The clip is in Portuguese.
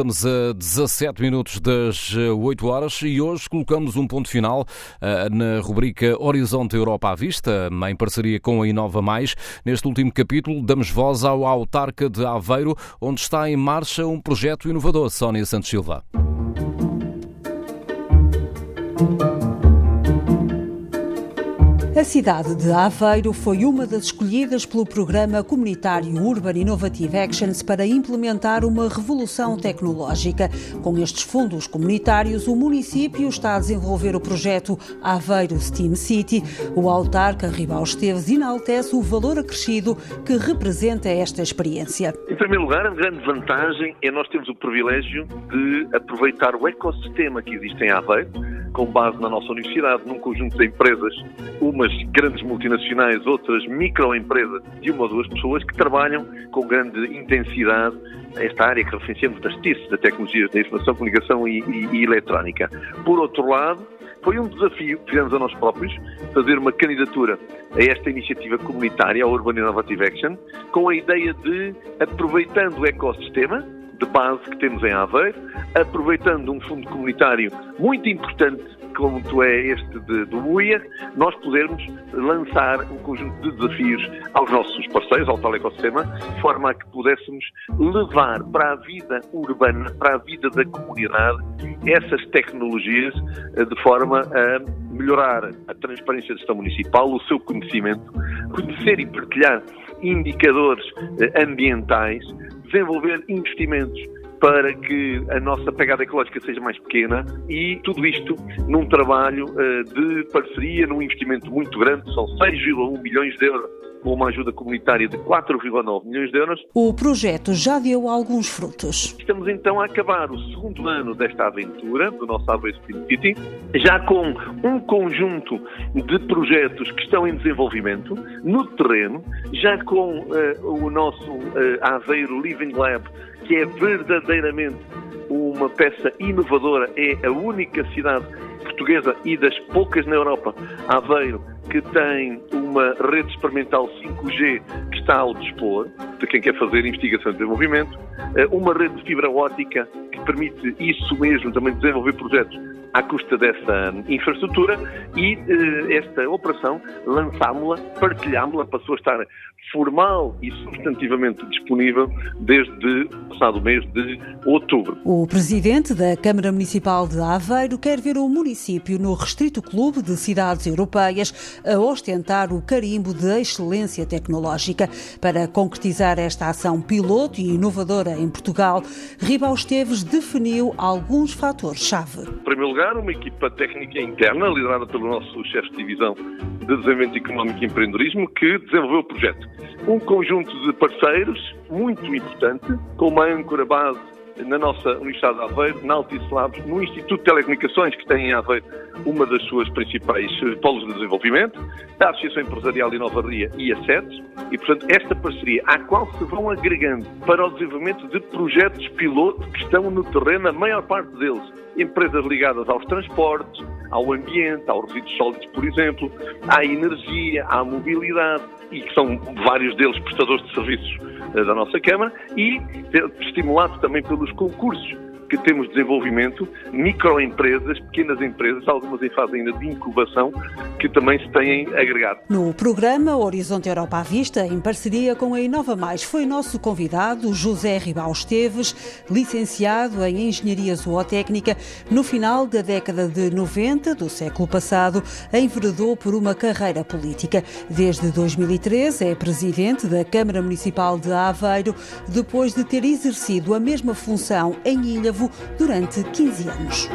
estamos a 17 minutos das 8 horas e hoje colocamos um ponto final na rubrica Horizonte Europa à Vista, em parceria com a Inova Mais. Neste último capítulo, damos voz ao autarca de Aveiro, onde está em marcha um projeto inovador. Sónia Santos Silva. A cidade de Aveiro foi uma das escolhidas pelo programa comunitário Urban Innovative Actions para implementar uma revolução tecnológica. Com estes fundos comunitários, o município está a desenvolver o projeto Aveiro Steam City. O autarca Ribal Esteves enaltece o valor acrescido que representa esta experiência. Em primeiro lugar, a grande vantagem é nós termos o privilégio de aproveitar o ecossistema que existe em Aveiro, com base na nossa universidade, num conjunto de empresas, umas grandes multinacionais, outras microempresas de uma ou duas pessoas que trabalham com grande intensidade esta área que referenciamos das TICs, da Tecnologia da Informação, Comunicação e, e, e Eletrónica. Por outro lado, foi um desafio que fizemos a nós próprios fazer uma candidatura a esta iniciativa comunitária, a Urban Innovative Action, com a ideia de, aproveitando o ecossistema, de base que temos em Aveiro, aproveitando um fundo comunitário muito importante como é este de, do UIA, nós podermos lançar um conjunto de desafios aos nossos parceiros, ao tal ecossistema, de forma a que pudéssemos levar para a vida urbana, para a vida da comunidade, essas tecnologias eh, de forma a melhorar a transparência da gestão municipal, o seu conhecimento, conhecer e partilhar indicadores eh, ambientais, desenvolver investimentos para que a nossa pegada ecológica seja mais pequena e tudo isto num trabalho uh, de parceria, num investimento muito grande, são 6,1 milhões de euros com uma ajuda comunitária de 4,9 milhões de euros. O projeto já deu alguns frutos. Estamos então a acabar o segundo ano desta aventura, do nosso Aveiro Spin City, já com um conjunto de projetos que estão em desenvolvimento no terreno, já com uh, o nosso uh, Aveiro Living Lab que é verdadeiramente uma peça inovadora, é a única cidade portuguesa e das poucas na Europa, Aveiro, que tem uma rede experimental 5G que está ao dispor de quem quer fazer investigação e desenvolvimento, eh, uma rede de fibra ótica que permite isso mesmo, também desenvolver projetos à custa dessa infraestrutura e eh, esta operação lançámos-la, partilhámos-la, passou a estar formal e substantivamente disponível desde o passado mês de outubro. O presidente da Câmara Municipal de Aveiro quer ver o município no restrito clube de cidades europeias a ostentar o carimbo de excelência tecnológica. Para concretizar esta ação piloto e inovadora em Portugal, Ribau Esteves definiu alguns fatores-chave. Em primeiro lugar, uma equipa técnica interna, liderada pelo nosso chefe de divisão de Desenvolvimento Económico e Empreendedorismo, que desenvolveu o projeto. Um conjunto de parceiros muito importante, com uma âncora base na nossa Universidade de Aveiro, na Altice Labs, no Instituto de Telecomunicações, que tem em Aveiro uma das suas principais eh, polos de desenvolvimento, a Associação Empresarial de Nova Ria e a SETES, e, portanto, esta parceria à qual se vão agregando para o desenvolvimento de projetos piloto que estão no terreno, a maior parte deles, empresas ligadas aos transportes, ao ambiente, aos resíduos sólidos, por exemplo, à energia, à mobilidade, e que são vários deles prestadores de serviços eh, da nossa Câmara, e estimulado também pelos concursos que temos desenvolvimento, microempresas, pequenas empresas, algumas em fase ainda de incubação, que também se têm agregado. No programa Horizonte Europa à Vista, em parceria com a Inova Mais, foi nosso convidado José Ribal Esteves, licenciado em Engenharia Zootécnica. No final da década de 90 do século passado, enveredou por uma carreira política. Desde 2013 é presidente da Câmara Municipal de Aveiro, depois de ter exercido a mesma função em Ilha durante 15 anos.